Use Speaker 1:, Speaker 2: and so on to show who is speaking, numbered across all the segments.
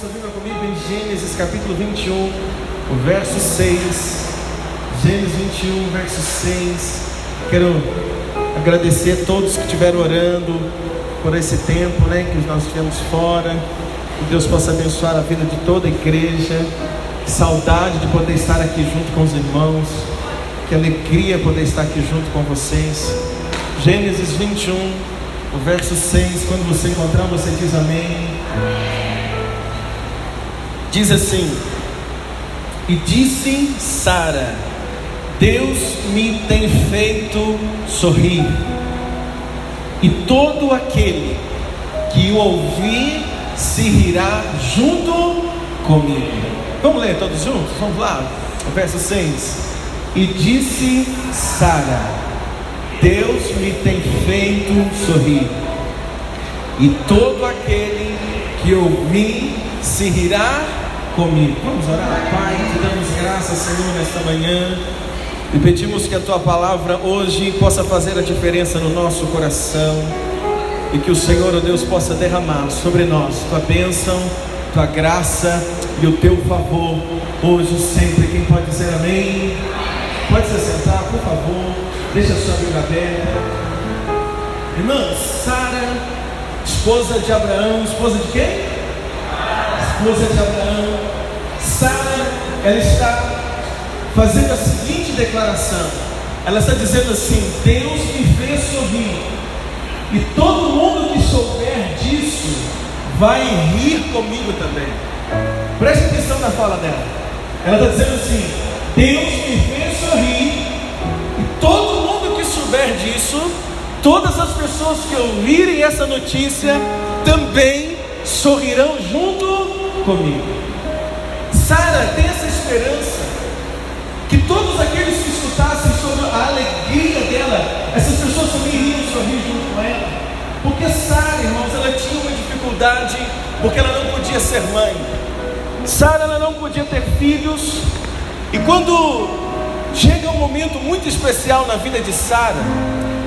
Speaker 1: sua Bíblia comigo em Gênesis capítulo 21, o verso 6. Gênesis 21, verso 6. Quero agradecer a todos que estiveram orando por esse tempo né, que nós tivemos fora. Que Deus possa abençoar a vida de toda a igreja. Que saudade de poder estar aqui junto com os irmãos. Que alegria poder estar aqui junto com vocês. Gênesis 21, o verso 6. Quando você encontrar, você diz amém. Diz assim: E disse Sara: Deus me tem feito sorrir, e todo aquele que o ouvir se rirá junto comigo. Vamos ler todos juntos? Vamos lá, verso 6. E disse Sara: Deus me tem feito sorrir, e todo aquele que ouvir se rirá comigo. Vamos orar, Pai, te damos graças, Senhor, nesta manhã. E pedimos que a tua palavra hoje possa fazer a diferença no nosso coração. E que o Senhor, ó Deus, possa derramar sobre nós tua bênção, tua graça e o teu favor, hoje sempre. Quem pode dizer amém? Pode se sentar, por favor. Deixa a sua Bíblia aberta. Irmã, Sara, esposa de Abraão, esposa de quem? esposa de Abraão, ela está fazendo a seguinte declaração: ela está dizendo assim: Deus me fez sorrir, e todo mundo que souber disso vai rir comigo também. Preste atenção na fala dela. Ela está dizendo assim: Deus me fez sorrir, e todo mundo que souber disso, todas as pessoas que ouvirem essa notícia também sorrirão junto comigo. Sara tem essa esperança que todos aqueles que escutassem sobre a alegria dela, essas pessoas também iriam sorrir junto com ela. Porque Sara, irmãos, ela tinha uma dificuldade, porque ela não podia ser mãe. Sara ela não podia ter filhos. E quando chega um momento muito especial na vida de Sara,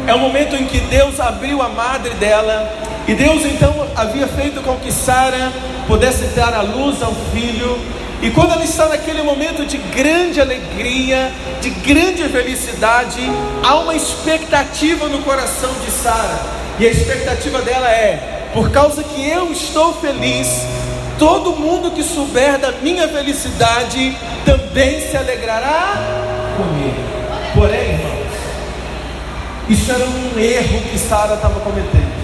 Speaker 1: é o momento em que Deus abriu a madre dela, e Deus então havia feito com que Sara pudesse dar a luz ao filho. E quando ela está naquele momento de grande alegria, de grande felicidade, há uma expectativa no coração de Sara. E a expectativa dela é: por causa que eu estou feliz, todo mundo que souber da minha felicidade também se alegrará comigo. Porém, irmãos, isso era um erro que Sara estava cometendo.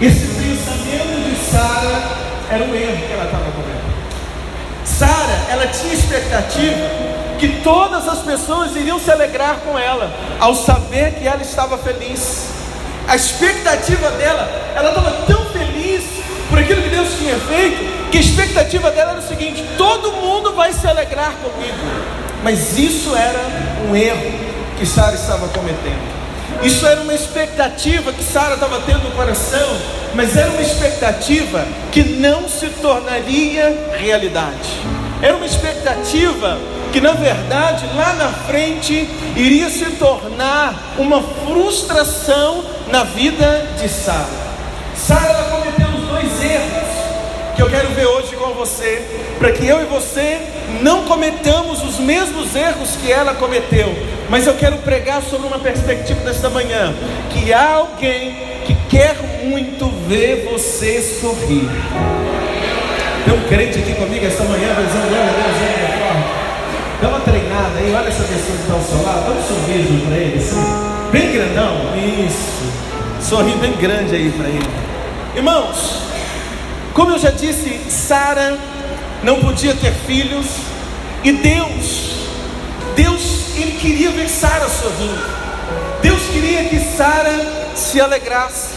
Speaker 1: Esse pensamento de Sara era um erro que ela estava ela tinha expectativa que todas as pessoas iriam se alegrar com ela, ao saber que ela estava feliz. A expectativa dela, ela estava tão feliz por aquilo que Deus tinha feito, que a expectativa dela era o seguinte: todo mundo vai se alegrar comigo. Mas isso era um erro que Sara estava cometendo. Isso era uma expectativa que Sara estava tendo no coração, mas era uma expectativa que não se tornaria realidade. Era uma expectativa que, na verdade, lá na frente iria se tornar uma frustração na vida de Sara. Sara cometeu os dois erros que eu quero ver hoje com você, para que eu e você não cometamos os mesmos erros que ela cometeu. Mas eu quero pregar sobre uma perspectiva desta manhã, que há alguém que quer muito ver você sorrir. Tem um crente aqui comigo esta manhã, dizendo glória a Deus, hein, Dá uma treinada aí, olha essa pessoa que está ao seu lado, dá um sorriso para ele, assim, bem grandão, isso, sorriso bem grande aí para ele. Irmãos, como eu já disse, Sara não podia ter filhos e Deus, Deus, ele queria ver Sara sorrindo. Deus queria que Sara se alegrasse.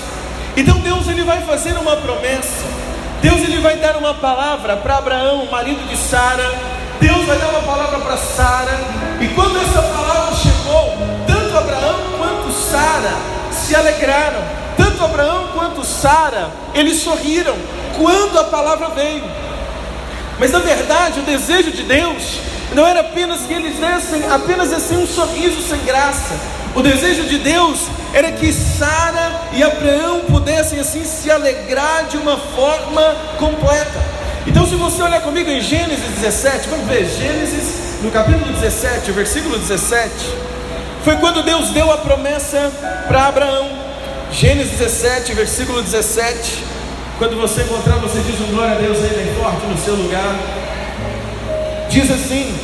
Speaker 1: Então Deus ele vai fazer uma promessa. Deus ele vai dar uma palavra para Abraão, marido de Sara. Deus vai dar uma palavra para Sara. E quando essa palavra chegou, tanto Abraão quanto Sara se alegraram. Tanto Abraão quanto Sara, eles sorriram quando a palavra veio. Mas na verdade, o desejo de Deus não era apenas que eles dessem apenas assim um sorriso sem graça. O desejo de Deus era que Sara e Abraão pudessem assim se alegrar de uma forma completa. Então, se você olhar comigo em Gênesis 17, vamos ver, Gênesis no capítulo 17, versículo 17, foi quando Deus deu a promessa para Abraão. Gênesis 17, versículo 17. Quando você encontrar, você diz um glória a Deus aí bem forte no seu lugar. Diz assim: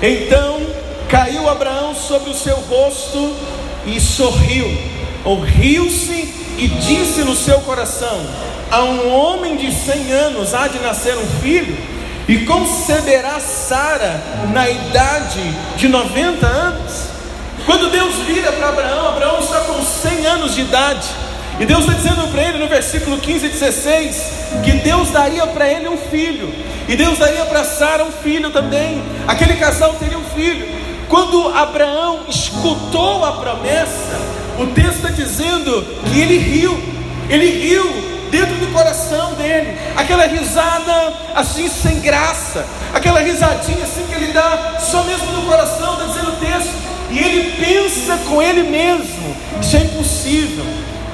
Speaker 1: Então caiu Abraão sobre o seu rosto e sorriu, ou riu-se e disse no seu coração: A um homem de cem anos há de nascer um filho, e conceberá Sara na idade de 90 anos. Quando Deus vira para Abraão, Abraão está com 100 anos de idade. E Deus está dizendo para ele no versículo 15 e 16 que Deus daria para ele um filho, e Deus daria para Sara um filho também. Aquele casal teria um filho. Quando Abraão escutou a promessa, o texto está dizendo que ele riu, ele riu dentro do coração dele, aquela risada assim sem graça, aquela risadinha assim que ele dá só mesmo no coração, está dizendo o texto, e ele pensa com ele mesmo: isso é impossível.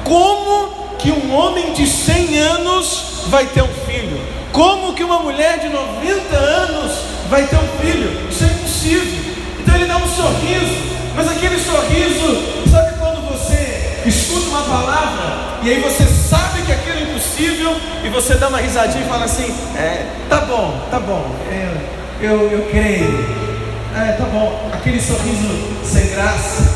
Speaker 1: Como que um homem de 100 anos vai ter um filho? Como que uma mulher de 90 anos vai ter um filho? Isso é impossível. Então ele dá um sorriso, mas aquele sorriso, sabe quando você escuta uma palavra e aí você sabe que aquilo é impossível e você dá uma risadinha e fala assim: É, tá bom, tá bom, é, eu, eu creio. É, tá bom, aquele sorriso sem graça.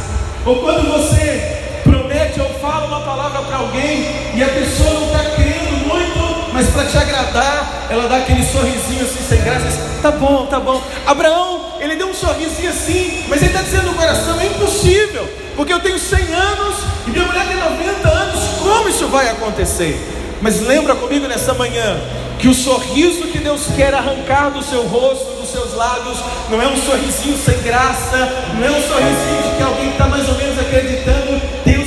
Speaker 1: Ou quando você promete ou fala uma palavra para alguém e a pessoa não está crendo muito, mas para te agradar, ela dá aquele sorrisinho assim sem graça, diz, tá bom, tá bom. Abraão, ele deu um sorrisinho assim, mas ele está dizendo no coração, é impossível, porque eu tenho 100 anos e minha mulher tem 90 anos, como isso vai acontecer? Mas lembra comigo nessa manhã que o sorriso que Deus quer arrancar do seu rosto, dos seus lábios, não é um sorrisinho sem graça, não é um sorrisinho de que alguém está mais ou menos acreditando. Deus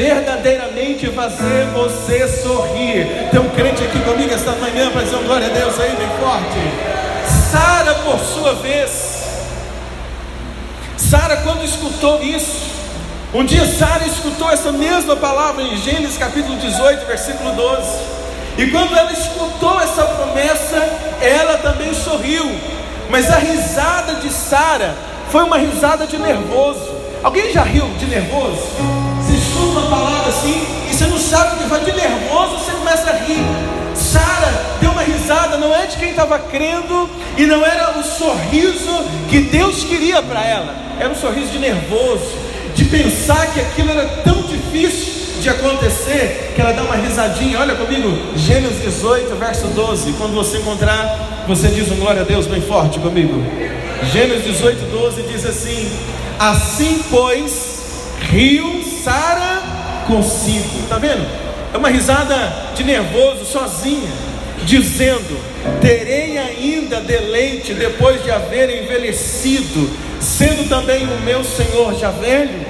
Speaker 1: verdadeiramente fazer você sorrir. Tem um crente aqui comigo esta manhã dizer um glória a Deus aí, bem forte. Sara, por sua vez, Sara, quando escutou isso, um dia Sara escutou essa mesma palavra em Gênesis capítulo 18, versículo 12. E quando ela escutou essa promessa, ela também sorriu. Mas a risada de Sara foi uma risada de nervoso. Alguém já riu de nervoso? Assim e você não sabe o que vai de nervoso, você começa a rir. Sara deu uma risada, não é de quem estava crendo e não era o sorriso que Deus queria para ela, era um sorriso de nervoso, de pensar que aquilo era tão difícil de acontecer que ela dá uma risadinha. Olha comigo, Gênesis 18, verso 12. Quando você encontrar, você diz um glória a Deus bem forte comigo. Gênesis 18, 12 diz assim: Assim, pois, riu Sara consigo. Está vendo? É uma risada de nervoso, sozinha, dizendo: Terei ainda deleite depois de haver envelhecido, sendo também o meu Senhor já velho.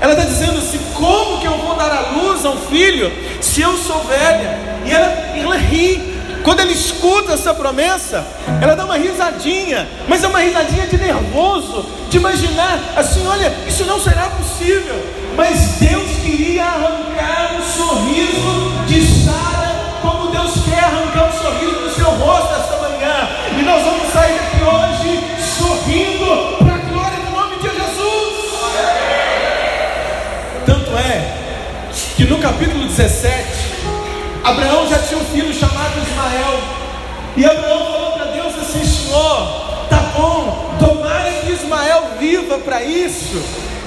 Speaker 1: Ela está dizendo assim: como que eu vou dar a luz a um filho se eu sou velha? E ela, ela ri. Quando ela escuta essa promessa, ela dá uma risadinha, mas é uma risadinha de nervoso, de imaginar assim: olha, isso não será possível. Mas Deus queria arrancar o sorriso de Sara, como Deus quer arrancar o sorriso do seu rosto esta manhã. E nós vamos sair daqui hoje sorrindo que no capítulo 17, Abraão já tinha um filho chamado Ismael. E Abraão falou para Deus assim: Senhor, tá bom, tomara que Ismael viva para isso,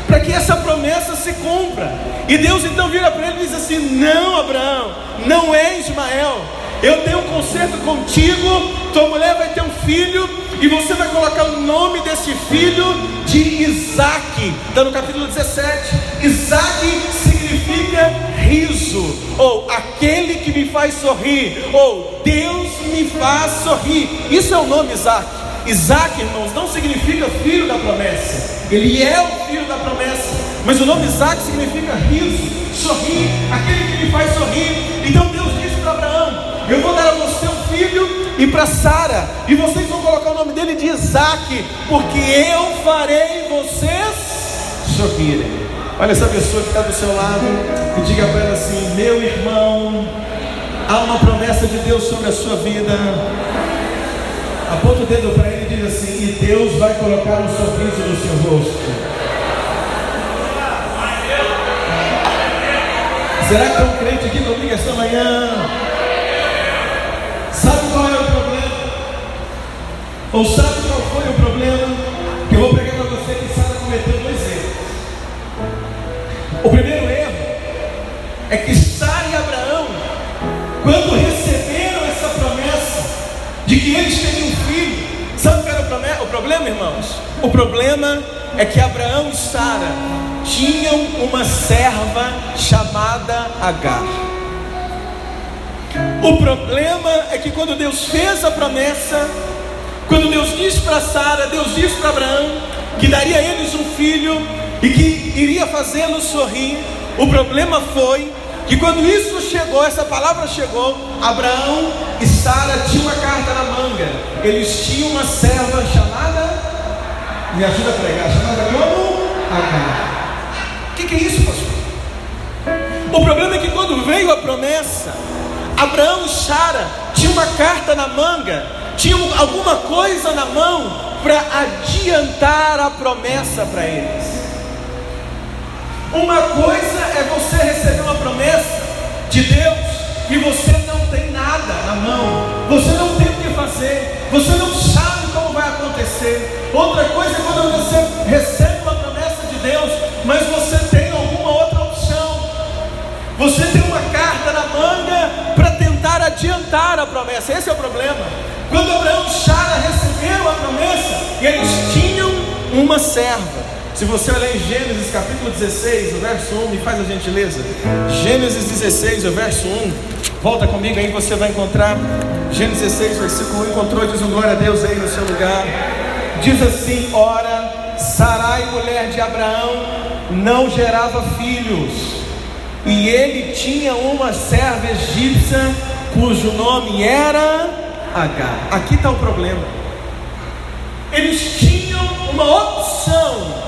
Speaker 1: para que essa promessa se cumpra. E Deus então vira para ele e diz assim: Não, Abraão, não é Ismael. Eu tenho um concerto contigo, tua mulher vai ter um filho, e você vai colocar o nome desse filho de Isaac. Está no capítulo 17. Isaac significa riso, ou aquele que me faz sorrir, ou Deus me faz sorrir. Isso é o nome Isaac. Isaac, irmãos, não significa filho da promessa, ele é o filho da promessa, mas o nome Isaac significa riso, sorrir, aquele que me faz sorrir. Então Deus disse para Abraão: Eu vou dar a você um filho e para Sara, e vocês vão colocar o nome dele de Isaac, porque eu farei vocês sorrirem. Olha essa pessoa que está do seu lado e diga para ela assim: Meu irmão, há uma promessa de Deus sobre a sua vida. Aponta o dedo para ele e diz assim: E Deus vai colocar um sorriso no seu rosto. Será que tem um crente aqui comigo esta manhã? Sabe qual é o problema? Ou sabe qual foi o problema? Que eu vou pregar para você que Sara cometeu dois é que Sara e Abraão, quando receberam essa promessa de que eles teriam um filho, sabe qual era o problema, irmãos? O problema é que Abraão e Sara tinham uma serva chamada Agar. O problema é que quando Deus fez a promessa, quando Deus disse para Sara, Deus disse para Abraão que daria a eles um filho e que iria fazê-los sorrir, o problema foi que quando isso chegou, essa palavra chegou, Abraão e Sara tinham uma carta na manga. Eles tinham uma serva chamada, me ajuda a pregar, chamada como Agar. O que, que é isso, pastor? O problema é que quando veio a promessa, Abraão e Sara tinham uma carta na manga, tinham alguma coisa na mão para adiantar a promessa para eles. Uma coisa é você receber uma promessa de Deus e você não tem nada na mão, você não tem o que fazer, você não sabe como vai acontecer. Outra coisa é quando você recebe uma promessa de Deus, mas você você tem uma carta na manga para tentar adiantar a promessa. Esse é o problema. Quando Abraão e Sara receberam a promessa, eles tinham uma serva. Se você olhar em Gênesis capítulo 16, o verso 1, me faz a gentileza. Gênesis 16, o verso 1. Volta comigo aí, você vai encontrar. Gênesis 16, versículo 1. Encontrou, diz um glória a Deus aí no seu lugar. Diz assim: Ora, Sarai, mulher de Abraão, não gerava filhos e ele tinha uma serva egípcia cujo nome era Agar. Aqui está o problema. Eles tinham uma opção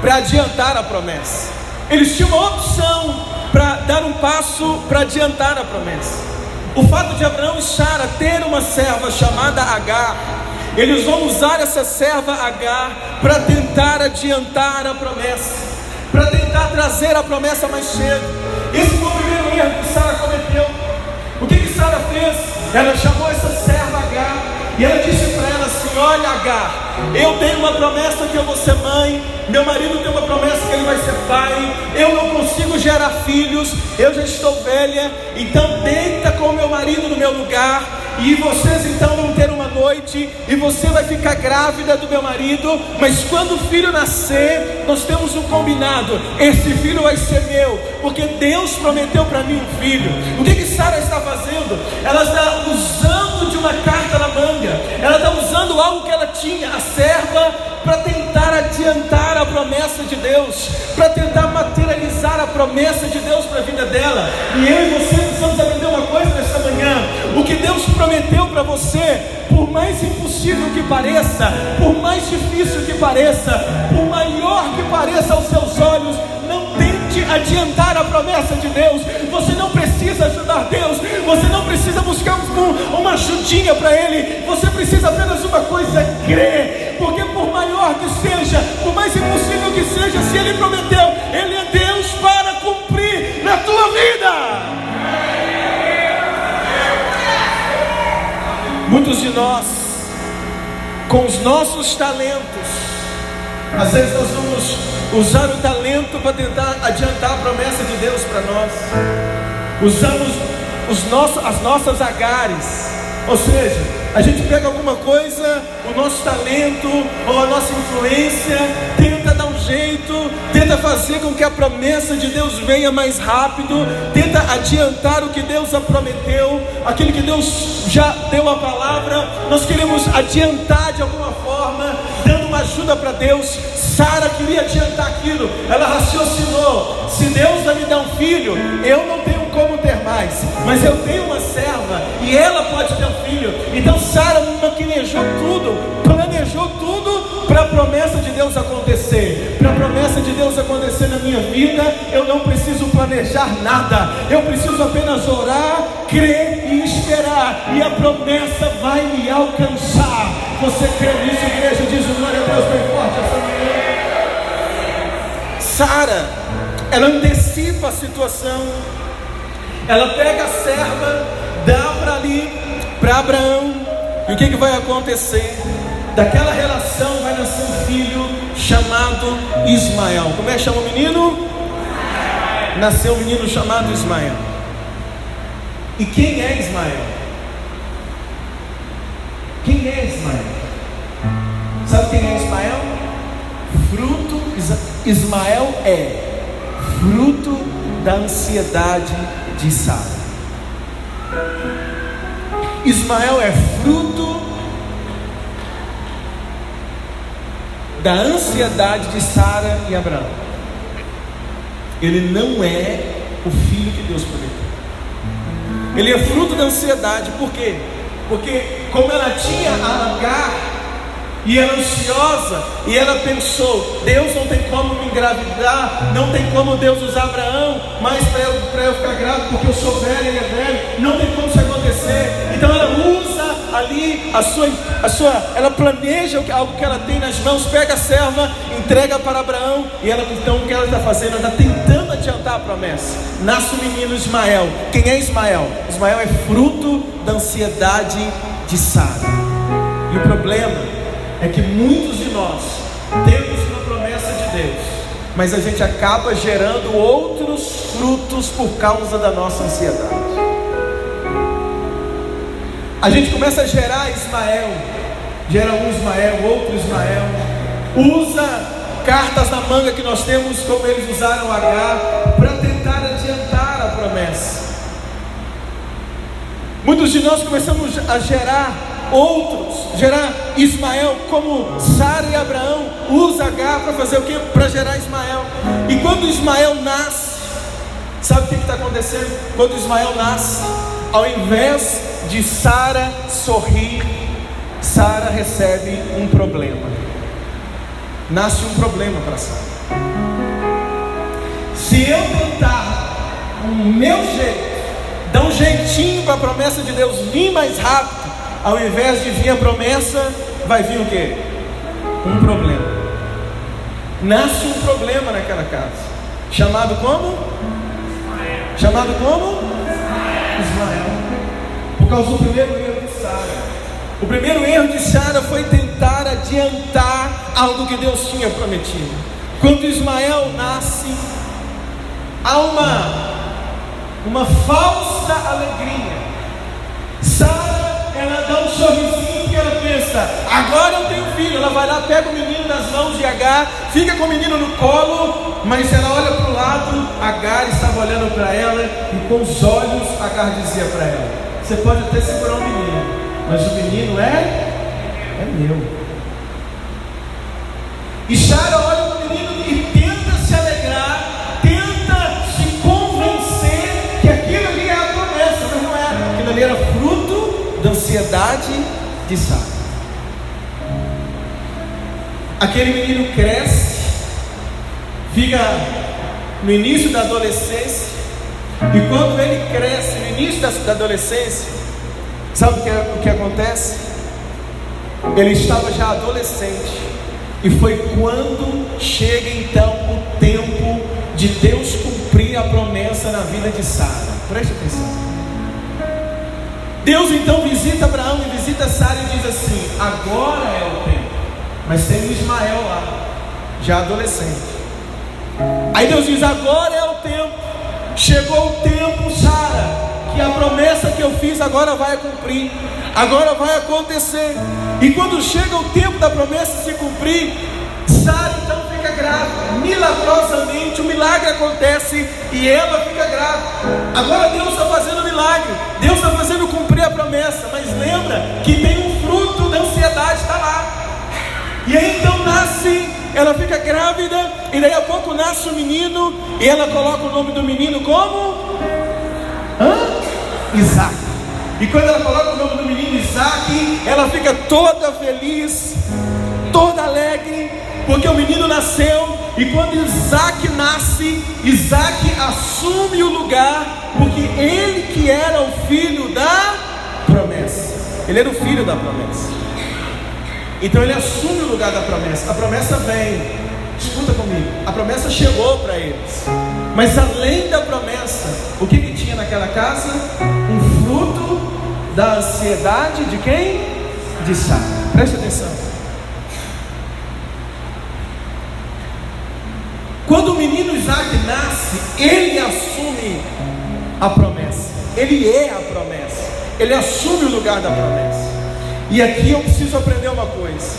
Speaker 1: para adiantar a promessa. Eles tinham uma opção para dar um passo para adiantar a promessa. O fato de Abraão e Sara ter uma serva chamada Agar, eles vão usar essa serva Agar para tentar adiantar a promessa para tentar trazer a promessa mais cedo. Esse foi o primeiro erro que Sara cometeu. O que, que Sara fez? Ela chamou essa serva Agar e ela disse Olha, Agar, eu tenho uma promessa que eu vou ser mãe, meu marido tem uma promessa que ele vai ser pai, eu não consigo gerar filhos, eu já estou velha, então deita com meu marido no meu lugar, e vocês então vão ter uma noite, e você vai ficar grávida do meu marido, mas quando o filho nascer, nós temos um combinado: esse filho vai ser meu, porque Deus prometeu para mim um filho. O que, que Sara está fazendo? Ela está usando de uma carta na manga, ela está usando algo que ela tinha, a serva, para tentar adiantar a promessa de Deus, para tentar materializar a promessa de Deus para a vida dela. E eu e você precisamos aprender uma coisa nessa manhã: o que Deus prometeu para você, por mais impossível que pareça, por mais difícil que pareça, por maior que pareça aos seus olhos, adiantar a promessa de Deus. Você não precisa ajudar Deus, você não precisa buscar um, uma ajudinha para Ele, você precisa apenas uma coisa: crer, porque por maior que seja, por mais impossível que seja, se Ele prometeu, Ele é Deus para cumprir na tua vida. Muitos de nós, com os nossos talentos, às vezes nós vamos usar o talento para tentar adiantar a promessa de Deus para nós. Usamos os nossos, as nossas agares, ou seja, a gente pega alguma coisa, o nosso talento ou a nossa influência, tenta dar um jeito, tenta fazer com que a promessa de Deus venha mais rápido, tenta adiantar o que Deus prometeu, aquilo que Deus já deu a palavra, nós queremos adiantar de alguma forma, ajuda para Deus. Sara queria adiantar aquilo, ela raciocinou: se Deus vai me dar um filho, eu não tenho como ter mais, mas eu tenho uma serva e ela pode ter um filho. Então Sara maquinejou tudo, planejou tudo para promessa de Deus acontecer, para a promessa de Deus acontecer na minha vida, eu não preciso planejar nada, eu preciso apenas orar, crer e esperar, e a promessa vai me alcançar. Você crê nisso, igreja? Diz o glória a Deus bem forte essa manhã. Sara, ela antecipa a situação, ela pega a serva, dá para ali, para Abraão, e o que, que vai acontecer? Daquela relação vai nascer um filho chamado Ismael. Como é que chama o menino? Nasceu um menino chamado Ismael. E quem é Ismael? Quem é Ismael? Ismael? Fruto, Ismael é fruto da ansiedade de Sara. Ismael é fruto da ansiedade de Sara e Abraão. Ele não é o filho que Deus prometeu. Ele é fruto da ansiedade, por quê? Porque como ela tinha a Agar e era ansiosa, e ela pensou: Deus não tem como me engravidar, não tem como Deus usar Abraão, mas para eu, eu ficar grávida, porque eu sou velha e é velho, não tem como isso acontecer. Então ela usa ali a sua, a sua, ela planeja algo que ela tem nas mãos, pega a serva, entrega para Abraão, e ela então o que ela está fazendo? Ela está tentando adiantar a promessa. Nasce o menino Ismael. Quem é Ismael? Ismael é fruto da ansiedade de Sara. E o problema é que muitos de nós temos uma promessa de Deus, mas a gente acaba gerando outros frutos por causa da nossa ansiedade. A gente começa a gerar Ismael, gera um Ismael, outro Ismael, usa cartas na manga que nós temos, como eles usaram H, para tentar adiantar a promessa. Muitos de nós começamos a gerar outros, gerar Ismael, como Sara e Abraão, usa H para fazer o que? Para gerar Ismael. E quando Ismael nasce, sabe o que está acontecendo? Quando Ismael nasce, ao invés de Sara sorrir, Sara recebe um problema. Nasce um problema para Sara. Se eu tentar o meu jeito, dar um jeitinho para a promessa de Deus vir mais rápido, ao invés de vir a promessa, vai vir o quê? Um problema. Nasce um problema naquela casa. Chamado como? Chamado como? Ismael causa do primeiro erro de Sara. O primeiro erro de Sara foi tentar adiantar algo que Deus tinha prometido. Quando Ismael nasce, há uma, uma falsa alegria. Sara, ela dá um sorrisinho que ela pensa: agora eu tenho filho. Ela vai lá, pega o menino nas mãos de Agar, fica com o menino no colo, mas ela olha para o lado, Agar estava olhando para ela e com os olhos Agar dizia para ela: você pode até segurar o menino, mas o menino é é meu. E Sara olha ansiedade de Sara. Aquele menino cresce, fica no início da adolescência, e quando ele cresce, no início da, da adolescência, sabe o que, o que acontece? Ele estava já adolescente. E foi quando chega então o tempo de Deus cumprir a promessa na vida de Sara. Preste atenção. Deus então visita Abraão e visita Sara e diz assim: agora é o tempo. Mas tem Ismael lá, já adolescente. Aí Deus diz: agora é o tempo. Chegou o tempo, Sara, que a promessa que eu fiz agora vai cumprir, agora vai acontecer. E quando chega o tempo da promessa se cumprir, Sara grávida. Milagrosamente, o milagre acontece e ela fica grávida. Agora Deus está fazendo milagre, Deus está fazendo cumprir a promessa. Mas lembra que tem um fruto da ansiedade, está lá. E aí então nasce ela fica grávida, e daí a pouco nasce o um menino, e ela coloca o nome do menino como? Hã? Isaac. E quando ela coloca o nome do menino Isaac, ela fica toda feliz. toda alegre, porque o menino nasceu, e quando Isaac nasce, Isaac assume o lugar, porque ele que era o filho da promessa, ele era o filho da promessa. Então ele assume o lugar da promessa. A promessa vem. Escuta comigo. A promessa chegou para eles. Mas além da promessa, o que, que tinha naquela casa? Um fruto da ansiedade de quem? De Sara. Preste atenção. Quando o menino Isaac nasce, ele assume a promessa. Ele é a promessa. Ele assume o lugar da promessa. E aqui eu preciso aprender uma coisa.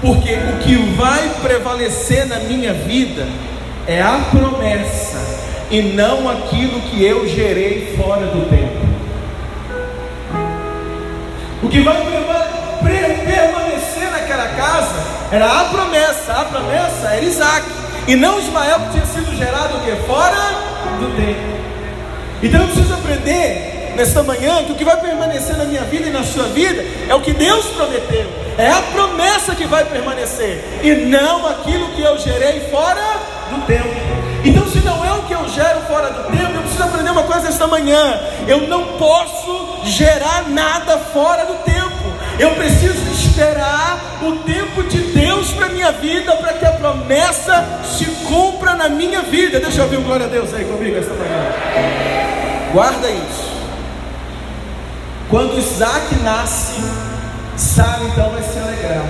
Speaker 1: Porque o que vai prevalecer na minha vida é a promessa e não aquilo que eu gerei fora do tempo. O que vai permanecer naquela casa era a promessa, a promessa era Isaac, e não Ismael que tinha sido gerado o que? Fora do tempo. Então eu preciso aprender nesta manhã que o que vai permanecer na minha vida e na sua vida é o que Deus prometeu, é a promessa que vai permanecer, e não aquilo que eu gerei fora do tempo. Então, se não é o que eu gero fora do tempo, eu preciso aprender uma coisa esta manhã: eu não posso gerar nada fora do tempo. Eu preciso esperar o tempo de Deus para minha vida, para que a promessa se cumpra na minha vida. Deixa eu ouvir um glória a Deus aí comigo esta manhã. Guarda isso. Quando Isaac nasce, Sara então vai se alegrar.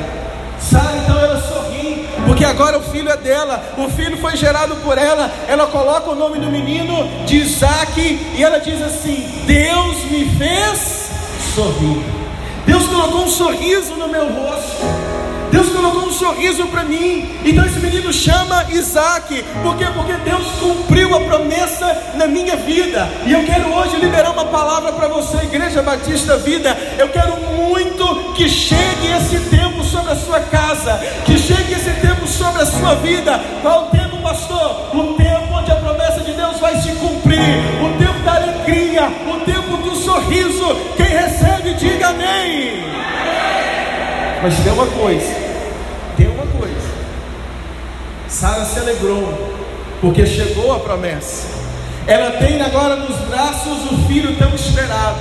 Speaker 1: Sara então ela sorri, porque agora o filho é dela, o filho foi gerado por ela. Ela coloca o nome do menino de Isaac e ela diz assim: Deus me fez sorrir. Deus colocou um sorriso no meu rosto. Deus colocou um sorriso para mim. Então esse menino chama Isaac. Por quê? Porque Deus cumpriu a promessa na minha vida. E eu quero hoje liberar uma palavra para você, Igreja Batista Vida. Eu quero muito que chegue esse tempo sobre a sua casa. Que chegue esse tempo sobre a sua vida. Qual o tempo, pastor? O tempo onde a promessa de Deus vai se cumprir. O tempo da alegria. O tempo do sorriso. Quem recebe, amém. Mas tem uma coisa, tem uma coisa. Sara se alegrou, porque chegou a promessa. Ela tem agora nos braços o filho tão esperado.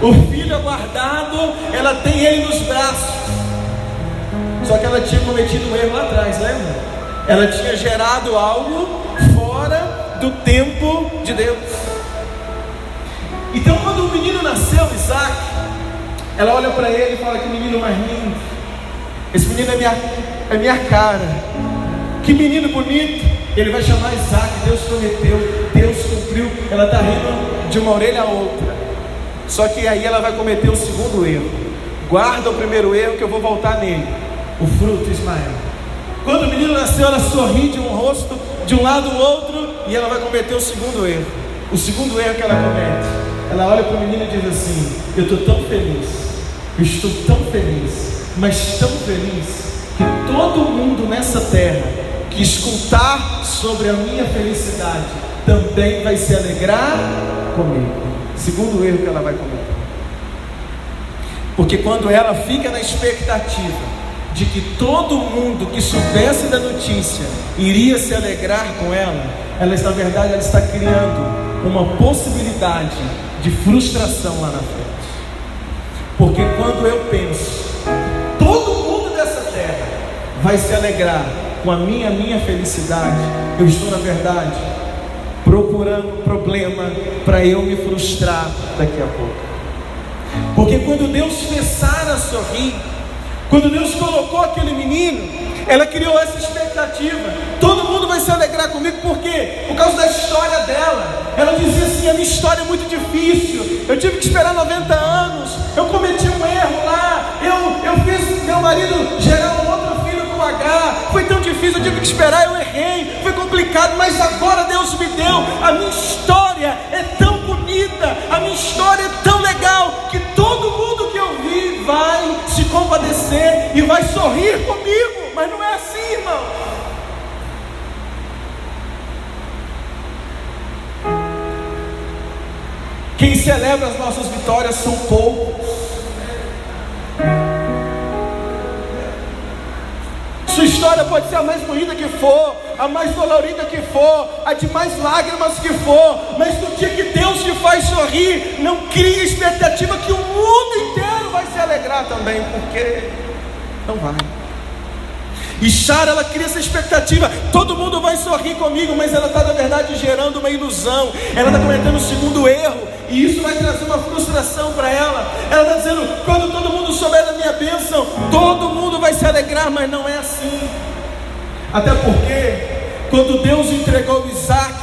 Speaker 1: O filho aguardado, ela tem ele nos braços. Só que ela tinha cometido um erro lá atrás, lembra? Ela tinha gerado algo fora do tempo de Deus. Então, quando o menino nasceu, Isaac, ela olha para ele e fala: Que menino mais lindo. Esse menino é minha, é minha cara. Que menino bonito. Ele vai chamar Isaac. Deus prometeu. Deus cumpriu. Ela está rindo de uma orelha a outra. Só que aí ela vai cometer o segundo erro. Guarda o primeiro erro que eu vou voltar nele. O fruto Ismael. Quando o menino nasceu, ela sorri de um rosto, de um lado ao outro, e ela vai cometer o segundo erro. O segundo erro que ela comete. Ela olha para o menino e diz assim: Eu estou tão feliz, estou tão feliz, mas tão feliz, que todo mundo nessa terra que escutar sobre a minha felicidade também vai se alegrar comigo. Segundo erro que ela vai cometer. Porque quando ela fica na expectativa de que todo mundo que soubesse da notícia iria se alegrar com ela, ela na verdade ela está criando uma possibilidade de frustração lá na frente. Porque quando eu penso, todo mundo dessa terra vai se alegrar com a minha minha felicidade, eu estou na verdade procurando problema para eu me frustrar daqui a pouco. Porque quando Deus fez Sara sorrir, quando Deus colocou aquele menino, ela criou essa expectativa. Vai se alegrar comigo, por quê? Por causa da história dela. Ela dizia assim: a minha história é muito difícil. Eu tive que esperar 90 anos. Eu cometi um erro lá. Eu, eu fiz meu marido gerar um outro filho com H. Foi tão difícil, eu tive que esperar, eu errei. Foi complicado, mas agora Deus me deu. A minha história é tão bonita. A minha história é tão legal que todo mundo que eu vi vai se compadecer e vai sorrir comigo. Mas não é assim, irmão. Quem celebra as nossas vitórias são poucos. história pode ser a mais bonita que for, a mais dolorida que for, a de mais lágrimas que for, mas no dia que Deus te faz sorrir, não crie expectativa que o mundo inteiro vai se alegrar também, porque não vai. E Sara, ela cria essa expectativa, todo mundo vai sorrir comigo, mas ela está, na verdade, gerando uma ilusão, ela está cometendo o segundo erro, e isso vai trazer uma frustração para ela. Ela está dizendo: quando todo mundo souber da minha bênção, todo mundo vai se alegrar, mas não é assim. Até porque, quando Deus entregou Isaac,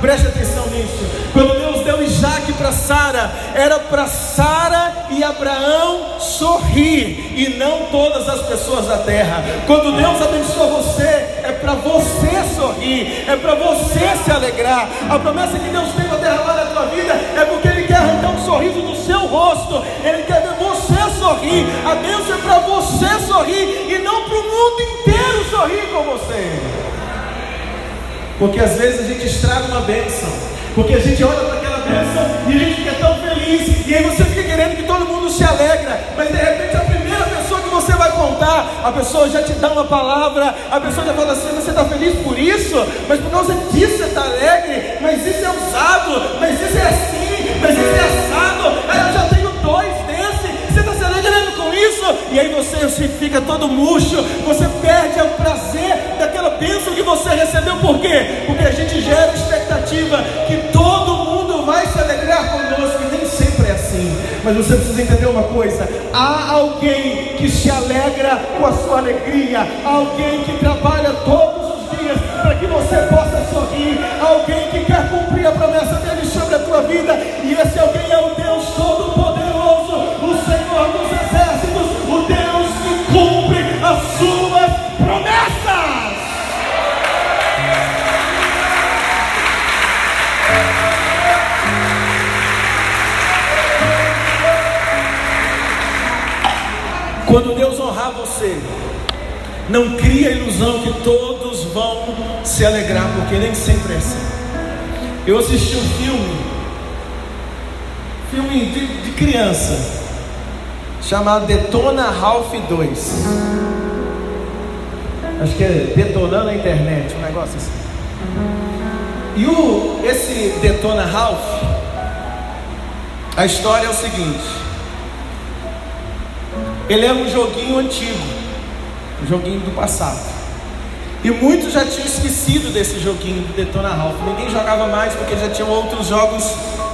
Speaker 1: preste atenção nisso, quando Deus deu Isaac para Sara, era para Sara e Abraão sorrir, e não todas as pessoas da terra. Quando Deus abençoa você, é para você sorrir, é para você se alegrar. A promessa que Deus tem para derramar na tua vida é porque Ele quer arrancar um sorriso do seu rosto, Ele quer ver você sorrir. A bênção é para você sorrir e não para o mundo inteiro sorrir com você. Porque às vezes a gente estraga uma bênção, porque a gente olha para e a gente fica tão feliz, e aí você fica querendo que todo mundo se alegra, mas de repente a primeira pessoa que você vai contar, a pessoa já te dá uma palavra, a pessoa já fala assim: você está feliz por isso, mas por causa disso você está alegre, mas isso é usado, mas isso é assim, mas isso é assado, aí eu já tenho dois desse, você está se alegrando com isso, e aí você, você fica todo murcho, você perde o prazer daquela bênção que você recebeu, por quê? Porque a gente gera expectativa que todo conosco, e nem sempre é assim. Mas você precisa entender uma coisa: há alguém que se alegra com a sua alegria, há alguém que trabalha todos os dias para que você possa sorrir, que todos vão se alegrar, porque nem sempre é assim. Eu assisti um filme, filme de, de criança, chamado Detona Ralph 2. Acho que é Detonando a Internet, um negócio assim. E o, esse Detona Ralph, a história é o seguinte. Ele é um joguinho antigo, um joguinho do passado. E muitos já tinham esquecido desse joguinho do Detona Ralph. Ninguém jogava mais porque já tinham outros jogos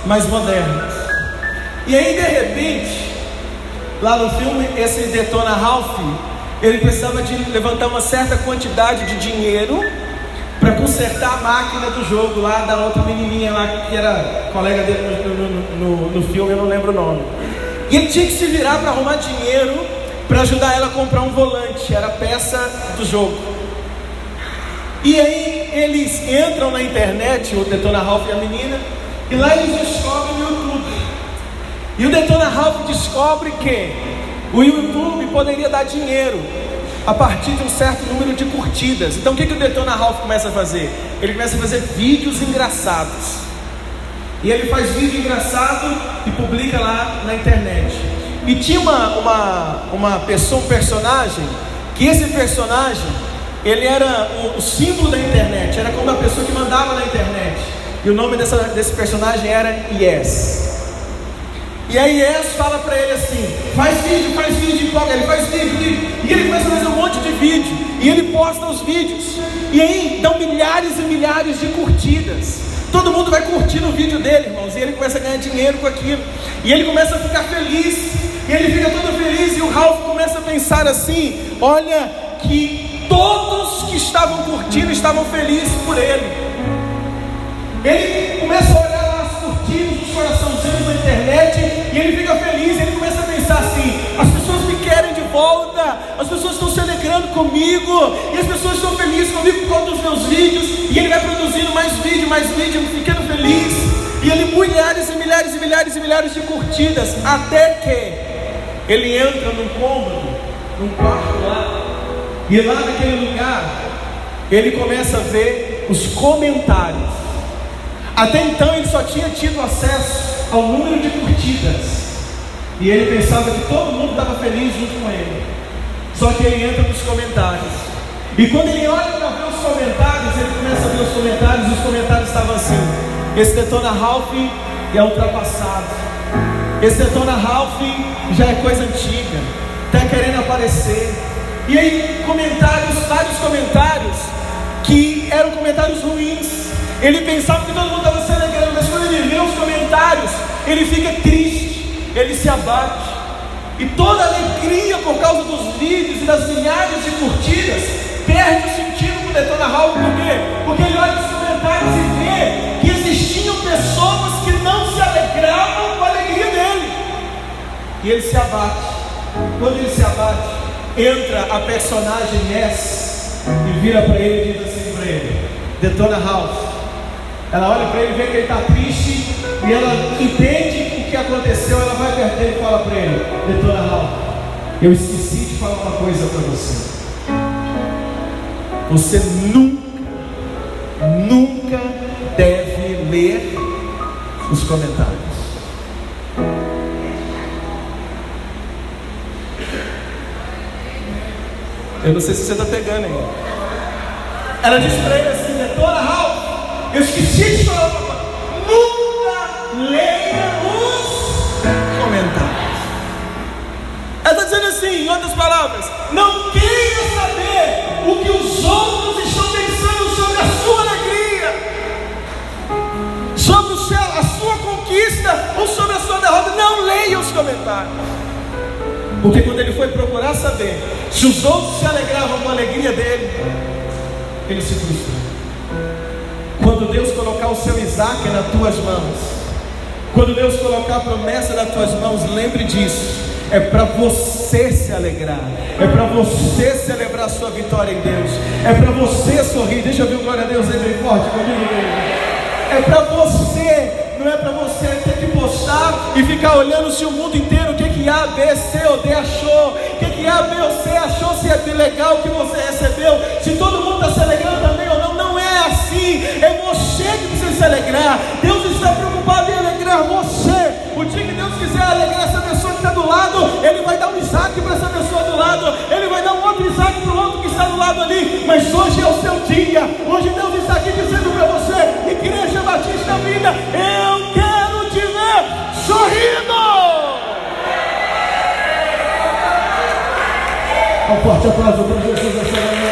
Speaker 1: mais modernos. E aí de repente, lá no filme, esse Detona Ralph, ele precisava de levantar uma certa quantidade de dinheiro para consertar a máquina do jogo lá da outra menininha lá que era colega dele no, no, no, no filme, eu não lembro o nome. E ele tinha que se virar para arrumar dinheiro para ajudar ela a comprar um volante, era peça do jogo. E aí eles entram na internet, o Detona Ralph e a menina, e lá eles descobrem o YouTube. E o Detona Ralph descobre que o YouTube poderia dar dinheiro a partir de um certo número de curtidas. Então o que, que o Detona Ralph começa a fazer? Ele começa a fazer vídeos engraçados. E ele faz vídeo engraçado e publica lá na internet. E tinha uma, uma, uma pessoa, um personagem, que esse personagem, ele era o, o símbolo da internet, era como a pessoa que mandava na internet. E o nome dessa, desse personagem era Yes. E aí Yes fala para ele assim: faz vídeo, faz vídeo, ele faz vídeo, vídeo. E ele começa a fazer um monte de vídeo. E ele posta os vídeos. E aí dão milhares e milhares de curtidas. Todo mundo vai curtindo o vídeo dele, irmãos. E ele começa a ganhar dinheiro com aquilo. E ele começa a ficar feliz. E ele fica todo feliz. E o Ralph começa a pensar assim: olha, que todos que estavam curtindo estavam felizes por ele. Ele começa a olhar as curtidas, os coraçãozinhos na internet. E ele fica feliz. Ele começa a pensar assim: as pessoas me querem de volta. As pessoas estão se alegrando comigo. E as pessoas estão felizes comigo por conta dos meus vídeos. E ele vai produzindo mais vídeo, mais vídeo, ficando feliz. E ele milhares e milhares e milhares e milhares de curtidas. Até que ele entra num cômodo, num quarto lá. E lá naquele lugar, ele começa a ver os comentários. Até então ele só tinha tido acesso ao número de curtidas. E ele pensava que todo mundo estava feliz junto com ele. Só que ele entra nos comentários. E quando ele olha para ver os comentários, ele começa a ver os comentários, e os comentários estavam assim: esse Detona Ralph é ultrapassado, esse Detona Ralph já é coisa antiga, está querendo aparecer. E aí, comentários, vários comentários, que eram comentários ruins. Ele pensava que todo mundo estava se alegrando, mas quando ele vê os comentários, ele fica triste, ele se abate. E toda alegria por causa dos vídeos e das milhares de curtidas perde o sentido para o Detona Ralph, por quê? Porque ele olha os comentários e vê que existiam pessoas que não se alegravam com a alegria dele. E ele se abate. Quando ele se abate, entra a personagem Ness e vira para ele e diz assim para ele: Detona House. Ela olha para ele, vê que ele está triste e ela entende o que aconteceu. Ela vai perto dele e fala para ele: Detona House, eu esqueci de falar uma coisa para você. Você nunca, nunca deve ler os comentários. Eu não sei se você está pegando aí. Ela disse para ele assim: Doutora Ralph, eu esqueci de falar coisa. Nunca leia os comentários. Ela está dizendo assim, em outras palavras: Não queira saber o que os outros estão pensando sobre a sua alegria, sobre o céu, a sua conquista ou sobre a sua derrota. Não leia os comentários. Porque quando ele foi procurar saber se os outros se alegravam com a alegria dele, ele se frustrou. Quando Deus colocar o seu Isaac nas tuas mãos, quando Deus colocar a promessa nas tuas mãos, lembre disso. É para você se alegrar, é para você celebrar a sua vitória em Deus, é para você sorrir. Deixa eu ver o glória a Deus aí bem forte comigo. É para você não é para você ter que postar e ficar olhando se o mundo inteiro que, A, B, C ou D achou, o que, que A, B ou C achou, se é legal que você recebeu, se todo mundo está se alegrando também ou não, não é assim, é você que precisa se alegrar, Deus está preocupado em alegrar você, o dia que Deus quiser alegrar essa pessoa que está do lado, Ele vai dar um Isaac para essa pessoa do lado, Ele vai dar um outro Isaac para o outro que está do lado ali, mas hoje é o seu dia, hoje Deus está aqui dizendo para você, Igreja Batista Vida, eu quero te ver sorrindo. Um forte aplauso para Jesus essa manhã.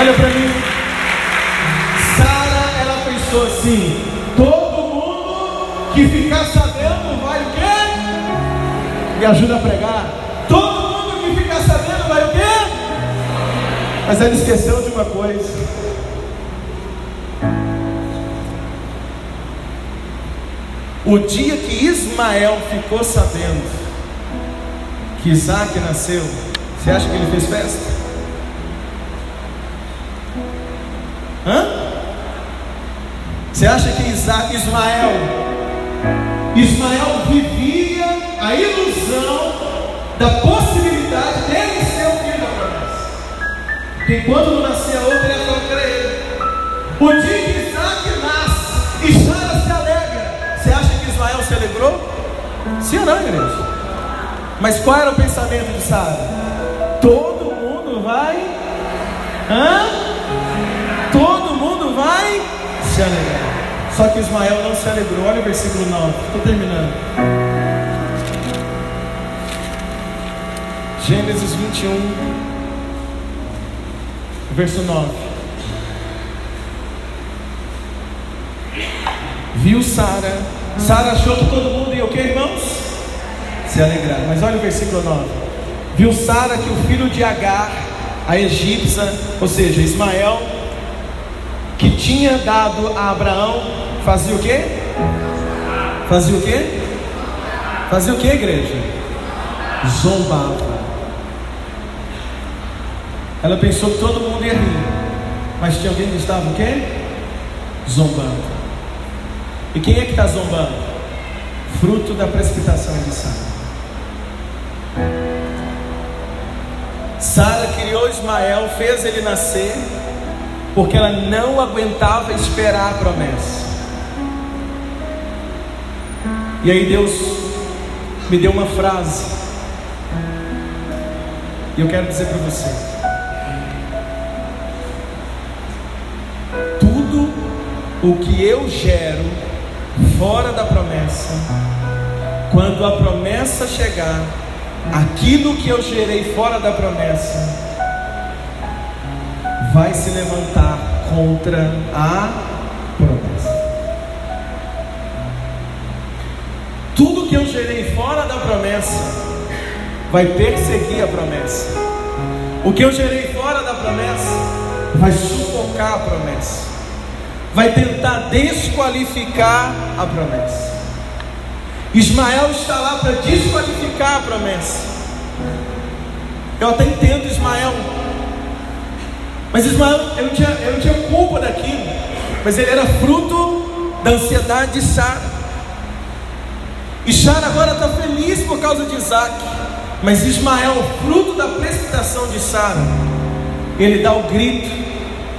Speaker 1: Olha para mim. Sara, ela pensou assim: todo mundo que ficar sabendo vai o quê? Me ajuda a pregar. Todo mundo que ficar sabendo vai o quê? Mas ela esqueceu de uma coisa. O dia que Ismael ficou sabendo que Isaac nasceu, você acha que ele fez festa? Hã? Você acha que Isaac, Ismael, Ismael vivia a ilusão da possibilidade dele ser o filho da promessa? Porque enquanto não nascia outro, ele ia ele. O dia Sim ou não, igreja? Mas qual era o pensamento de Sara? Todo mundo vai. Hã? todo mundo vai se alegrar. Só que Ismael não se alegrou. Olha o versículo 9. Estou terminando. Gênesis 21, verso 9. Viu Sara. Sara achou que todo mundo ia o que, irmãos? Se alegrar. Mas olha o versículo 9. Viu Sara que o filho de Agar, a egípcia, ou seja, Ismael, que tinha dado a Abraão, fazia o quê? Fazia o quê? Fazia o quê, igreja? Zombava. Ela pensou que todo mundo ia rir, mas tinha alguém que estava o quê? Zombando. E quem é que está zombando? Fruto da precipitação de Sara. Sara criou Ismael, fez ele nascer porque ela não aguentava esperar a promessa. E aí Deus me deu uma frase E eu quero dizer para você: tudo o que eu gero fora da promessa, quando a promessa chegar, aquilo que eu gerei fora da promessa, vai se levantar contra a promessa. Tudo que eu gerei fora da promessa vai perseguir a promessa. O que eu gerei fora da promessa vai sufocar a promessa. Vai tentar desqualificar a promessa. Ismael está lá para desqualificar a promessa. Eu até entendo Ismael. Mas Ismael, eu tinha, eu tinha culpa daquilo. Mas ele era fruto da ansiedade de Sara. E Sara agora está feliz por causa de Isaac. Mas Ismael, fruto da precipitação de Sara, ele dá o grito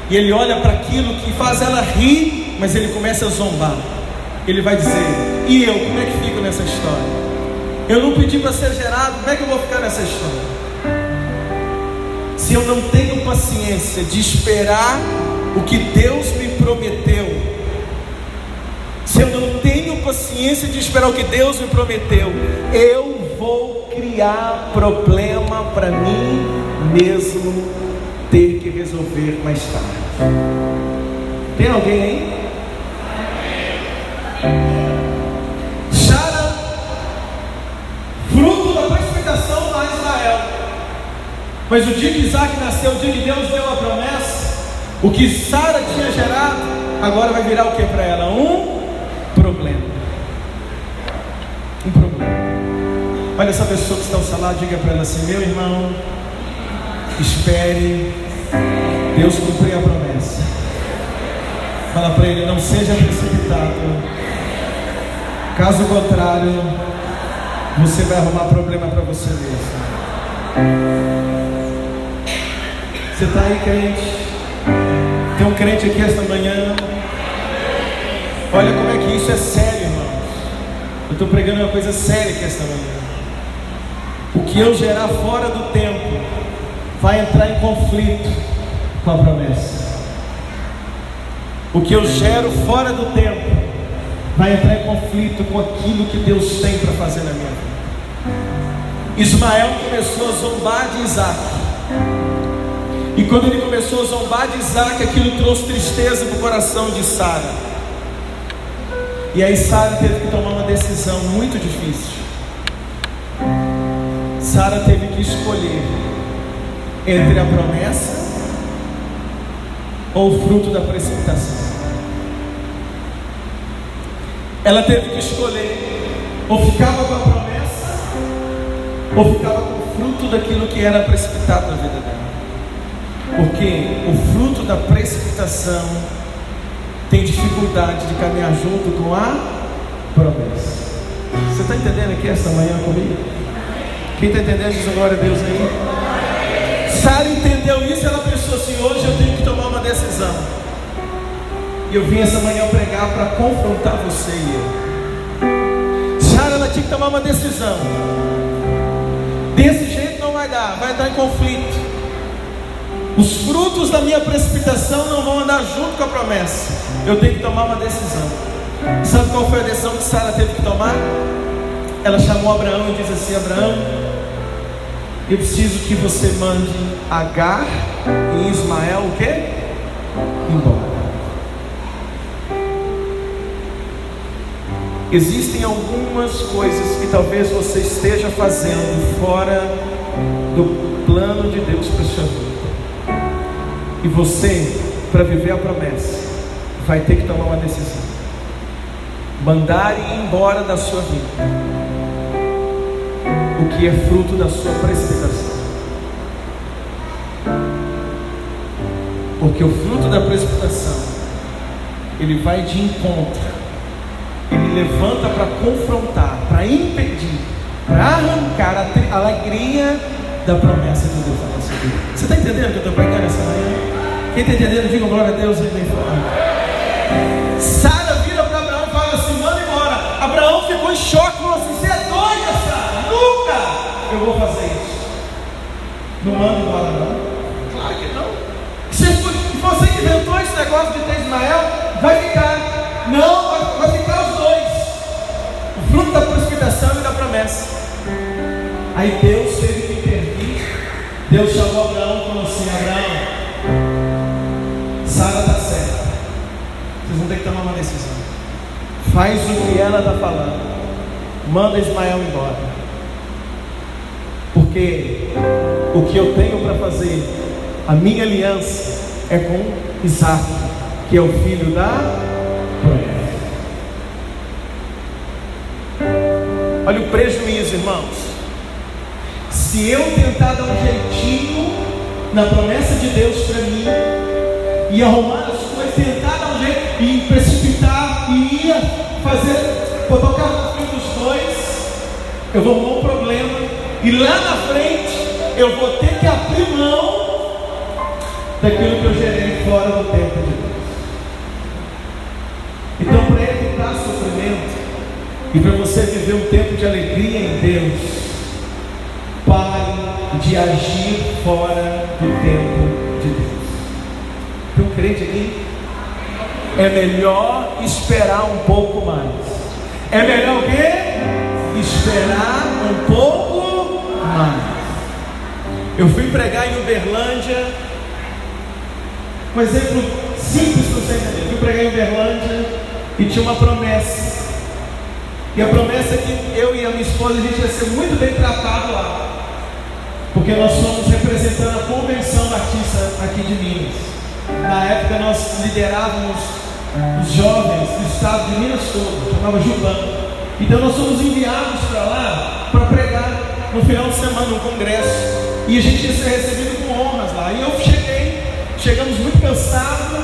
Speaker 1: e ele olha para aquilo que faz ela rir, mas ele começa a zombar. Ele vai dizer: E eu, como é que fico nessa história? Eu não pedi para ser gerado, como é que eu vou ficar nessa história? Se eu não tenho paciência de esperar o que Deus me prometeu, se eu não tenho paciência de esperar o que Deus me prometeu, eu vou criar problema para mim mesmo ter que resolver mais tarde. Tem alguém aí? Mas o dia que Isaac nasceu, o dia que Deus deu a promessa, o que Sara tinha gerado, agora vai virar o que para ela? Um problema. Um problema. Olha essa pessoa que está ao seu lado, diga para ela assim: meu irmão, espere Deus cumprir a promessa. Fala para ele: não seja precipitado. Caso contrário, você vai arrumar problema para você mesmo. Você está aí, crente? Tem um crente aqui esta manhã. Olha como é que isso é sério, irmãos. Eu estou pregando uma coisa séria aqui esta manhã. O que eu gerar fora do tempo vai entrar em conflito com a promessa. O que eu gero fora do tempo vai entrar em conflito com aquilo que Deus tem para fazer na minha vida. Ismael começou a zombar de Isaac. E quando ele começou a zombar de Isaac, aquilo trouxe tristeza para o coração de Sara. E aí Sara teve que tomar uma decisão muito difícil. Sara teve que escolher entre a promessa ou o fruto da precipitação. Ela teve que escolher ou ficava com a promessa ou ficava com o fruto daquilo que era precipitado na vida dela. Porque o fruto da precipitação tem dificuldade de caminhar junto com a promessa. Você está entendendo aqui essa manhã comigo? Quem está entendendo, diz glória a Deus aí. Sara entendeu isso, ela pensou assim: hoje eu tenho que tomar uma decisão. E eu vim essa manhã pregar para confrontar você e eu. Sara, ela tinha que tomar uma decisão. Desse jeito não vai dar, vai entrar em conflito. Os frutos da minha precipitação não vão andar junto com a promessa. Eu tenho que tomar uma decisão. Sabe qual foi a decisão que Sara teve que tomar? Ela chamou Abraão e disse assim: Abraão, eu preciso que você mande Agar e Ismael o quê? Embora. Existem algumas coisas que talvez você esteja fazendo fora do plano de Deus para sua vida. E você, para viver a promessa, vai ter que tomar uma decisão. Mandar ir embora da sua vida o que é fruto da sua precipitação. Porque o fruto da precipitação, ele vai de encontro, ele levanta para confrontar, para impedir, para arrancar a, a alegria da promessa de Deus na nossa vida. Você está entendendo o que eu estou pregando essa manhã? Quem está entendendo, diga glória a Deus e vem forte. Sara vira para Abraão e fala assim: manda embora. Abraão ficou em choque, falou assim: você é doida, Sara? Nunca eu vou fazer isso. Não manda embora, não. Claro que não. Se você inventou esse negócio de ter Ismael, vai ficar. Não, vai, vai ficar os dois. O fruto da precipitação e da promessa. Aí Deus teve que intervir. Deus chamou Abraão. Tomar uma decisão. Faz o que ela está falando. Manda Ismael embora. Porque o que eu tenho para fazer, a minha aliança é com Isaac, que é o filho da. Olha o prejuízo, irmãos. Se eu tentar dar um jeitinho na promessa de Deus para mim, e arrumar fazer, colocar na frente dos dois, eu vou arrumar um problema, e lá na frente eu vou ter que abrir mão daquilo que eu gerei fora do tempo de Deus. Então, para evitar sofrimento e para você viver um tempo de alegria em Deus, pare de agir fora do tempo de Deus. Tem um crente aqui? É melhor esperar um pouco mais. É melhor o quê? Esperar um pouco mais. Eu fui pregar em Uberlândia. Um exemplo simples para você entender. Eu fui pregar em Uberlândia e tinha uma promessa. E a promessa é que eu e a minha esposa a gente ia ser muito bem tratado lá. Porque nós somos representando a convenção batista aqui de Minas. Na época nós liderávamos os jovens do estado de Minas todo, chamava Juban. Então nós somos enviados para lá para pregar no final de semana no congresso. E a gente ia ser recebido com honras lá. E eu cheguei, chegamos muito cansados,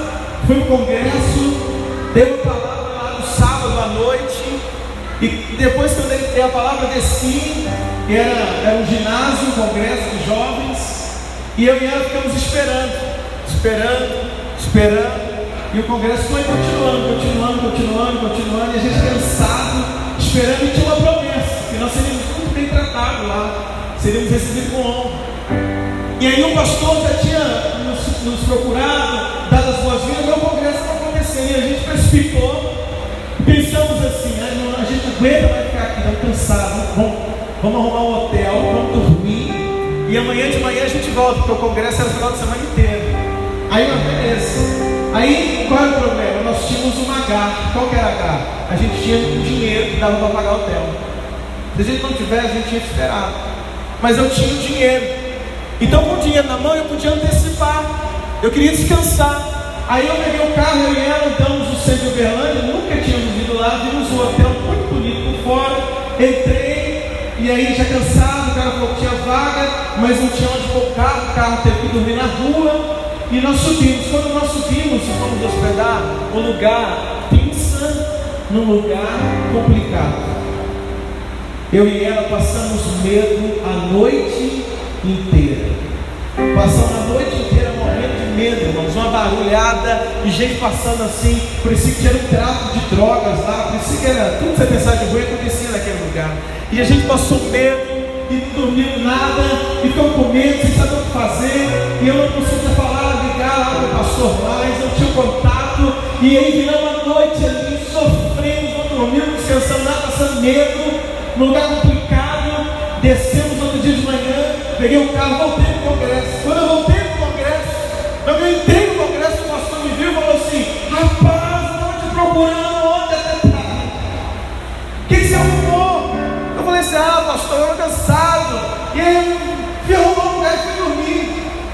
Speaker 1: fui no congresso, dei uma palavra lá no sábado à noite. E depois que eu dei a palavra, desci, era, era um ginásio, um congresso de jovens. E eu e ela ficamos esperando, esperando, esperando. E o congresso foi continuando, continuando, continuando, continuando. E a gente cansado, esperando. E tinha uma promessa: que nós seríamos muito bem tratados lá, seríamos recebidos com honra. E aí o pastor já tinha nos, nos procurado, dado as boas-vindas, meu congresso não acontecendo. E a gente precipitou. Pensamos assim, ah, a gente aguenta vai ficar aqui, estamos cansados, vamos, vamos arrumar um hotel, vamos dormir. E amanhã de manhã a gente volta, porque o congresso era o final de semana inteiro. Aí, beleza. Aí, qual era o problema? Nós tínhamos uma H. Qual que era a? A gente tinha dinheiro que dava para pagar o hotel. Se a gente não tivesse, a gente tinha esperado. Mas eu tinha o dinheiro. Então, com o dinheiro na mão, eu podia antecipar. Eu queria descansar. Aí eu peguei o carro, eu e ela andamos no centro de Uberlândia, nunca tínhamos ido lá, vimos um hotel muito bonito por fora. Entrei, e aí já cansado, o cara falou que tinha vaga, mas não tinha onde pôr o carro, o carro teve que dormir na rua. E nós subimos. Quando nós subimos fomos hospedar, o lugar pensa num lugar complicado. Eu e ela passamos medo a noite inteira. Passamos a noite inteira morrendo de medo, irmãos. Uma barulhada e gente passando assim. Parecia que era um tráfico de drogas lá. Parecia que era tudo que você pensar de ruim acontecia naquele lugar. E a gente passou medo e não dormiu nada. E ficou com medo, sem saber o que fazer. E eu não conseguia falar, lá o pastor mais. Não tinha contato. E aí viramos a noite ali, sofremos, não dormimos, descansando nada, passando medo. Lugar complicado. Descemos outro dia de manhã peguei o carro, voltei para o congresso. Quando eu voltei para o congresso, eu entrei no congresso, o pastor me viu e falou assim: Rapaz, estou te procurando ontem até tarde. O que, você arrumou? Eu falei assim: Ah, pastor, eu estou cansado.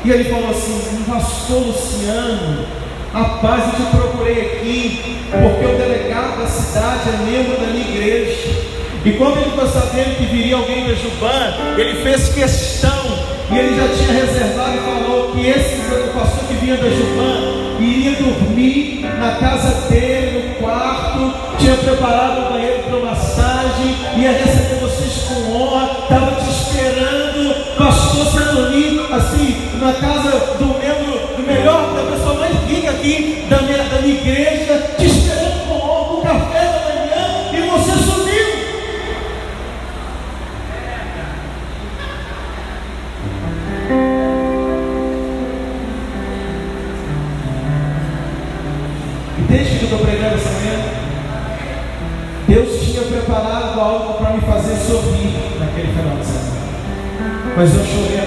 Speaker 1: E ele falou assim: Pastor Luciano, rapaz, eu te procurei aqui, porque o delegado da cidade é membro da minha igreja. E quando ele ficou sabendo que viria alguém da Juban, ele fez questão, e ele já tinha reservado e falou que esse pastor que vinha da Juban iria dormir na casa dele, no quarto, tinha preparado o banheiro para massagem, ia receber vocês com honra, estava da minha, da minha igreja te esperando com o café da manhã e você sumiu. Entende que eu estou pregando essa manhã? Deus tinha preparado algo para me fazer sorrir naquele final de semana. Mas eu chorei.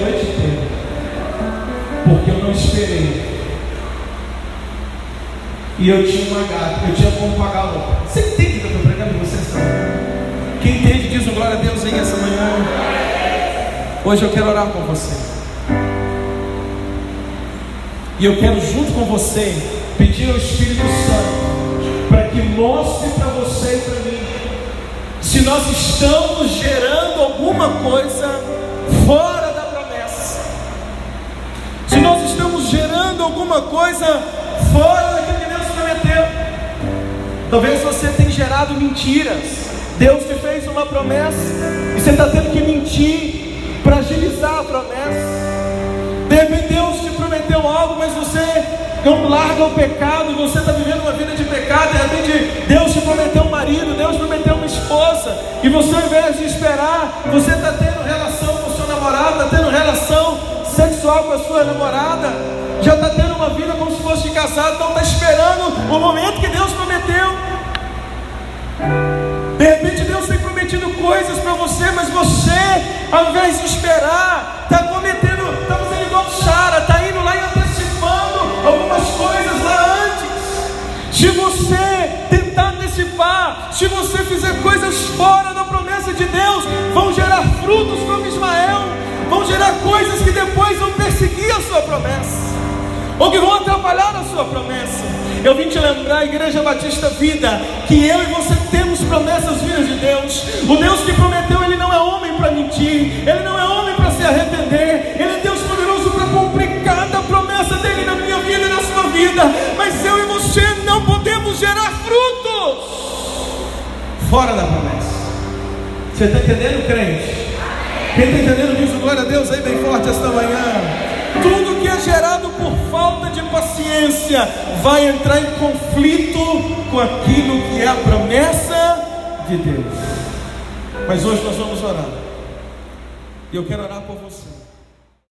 Speaker 1: E eu tinha uma gata, eu tinha como pagar a. Você entende o que eu estou pregando vocês também? Quem entende diz um glória a Deus aí essa manhã. Hoje eu quero orar com você. E eu quero junto com você pedir ao Espírito Santo para que mostre para você e para mim se nós estamos gerando alguma coisa fora da promessa. Se nós estamos gerando alguma coisa fora Talvez você tenha gerado mentiras. Deus te fez uma promessa e você está tendo que mentir para agilizar a promessa. De repente Deus te prometeu algo, mas você não larga o pecado, você está vivendo uma vida de pecado, de repente Deus te prometeu um marido, Deus prometeu uma esposa, e você ao invés de esperar, você está tendo relação com o seu namorado, está tendo relação sexual com a sua namorada, já está tendo uma vida como se fosse casado, não está esperando o momento que Deus prometeu. De repente Deus tem prometido coisas para você, mas você, ao invés de esperar, está cometendo, está fazendo igual Sara, está indo lá e antecipando algumas coisas lá antes. Se você tentar antecipar, se você fizer coisas fora da promessa de Deus, vão gerar frutos como Ismael, vão gerar coisas que depois vão perseguir a sua promessa ou que vão atrapalhar a sua promessa. Eu vim te lembrar, Igreja Batista Vida, que eu e você temos promessas vindas de Deus. O Deus que prometeu, Ele não é homem para mentir, Ele não é homem para se arrepender, Ele é Deus poderoso para cumprir cada promessa dele na minha vida e na sua vida. Mas eu e você não podemos gerar frutos fora da promessa. Você está entendendo, crente? Quem está entendendo diz glória a Deus aí bem forte esta manhã. Tudo que é gerado por falta de paciência vai entrar em conflito com aquilo que é a promessa de Deus. Mas hoje nós vamos orar. E eu quero orar por você.